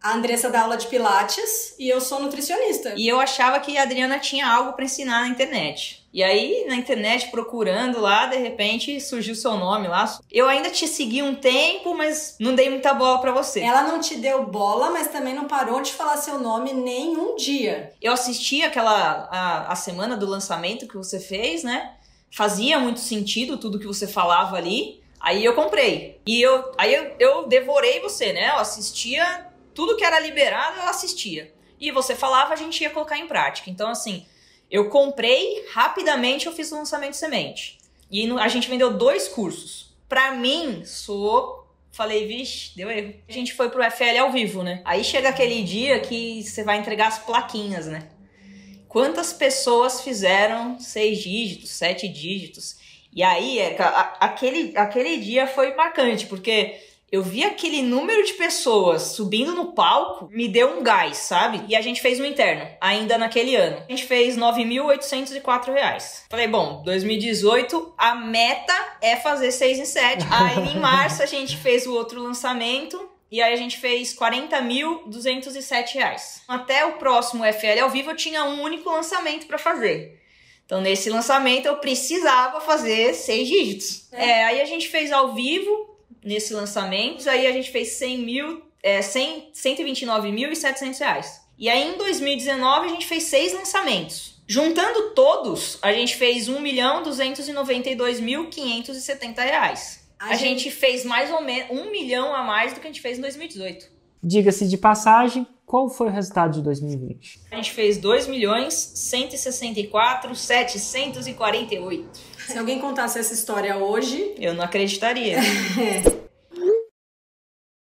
A Andressa dá aula de pilates e eu sou nutricionista. E eu achava que a Adriana tinha algo para ensinar na internet. E aí, na internet, procurando lá, de repente surgiu seu nome lá. Eu ainda te segui um tempo, mas não dei muita bola para você. Ela não te deu bola, mas também não parou de falar seu nome nem um dia. Eu assisti aquela a, a semana do lançamento que você fez, né? Fazia muito sentido tudo que você falava ali. Aí eu comprei. E eu, aí eu, eu devorei você, né? Eu assistia tudo que era liberado, eu assistia. E você falava, a gente ia colocar em prática. Então, assim, eu comprei, rapidamente eu fiz o lançamento de semente. E a gente vendeu dois cursos. Pra mim, sou. Falei, vixe, deu erro. A gente foi pro FL ao vivo, né? Aí chega aquele dia que você vai entregar as plaquinhas, né? Quantas pessoas fizeram seis dígitos, sete dígitos? E aí, é, aquele, aquele dia foi marcante, porque eu vi aquele número de pessoas subindo no palco, me deu um gás, sabe? E a gente fez um interno, ainda naquele ano. A gente fez 9.804 reais. Falei, bom, 2018, a meta é fazer 6 em 7. Aí em março a gente fez o outro lançamento. E aí a gente fez 40.207 reais. Até o próximo FL ao vivo eu tinha um único lançamento para fazer. Então, nesse lançamento, eu precisava fazer seis dígitos. É. é, aí a gente fez ao vivo, nesse lançamento. Aí a gente fez 100 mil, é, 100, 129.700 reais. E aí em 2019 a gente fez seis lançamentos. Juntando todos, a gente fez 1 milhão 292.570 reais. A, a gente... gente fez mais ou menos 1 milhão a mais do que a gente fez em 2018. Diga-se de passagem, qual foi o resultado de 2020? A gente fez 2 milhões 164 748. Se alguém contasse essa história hoje, eu não acreditaria.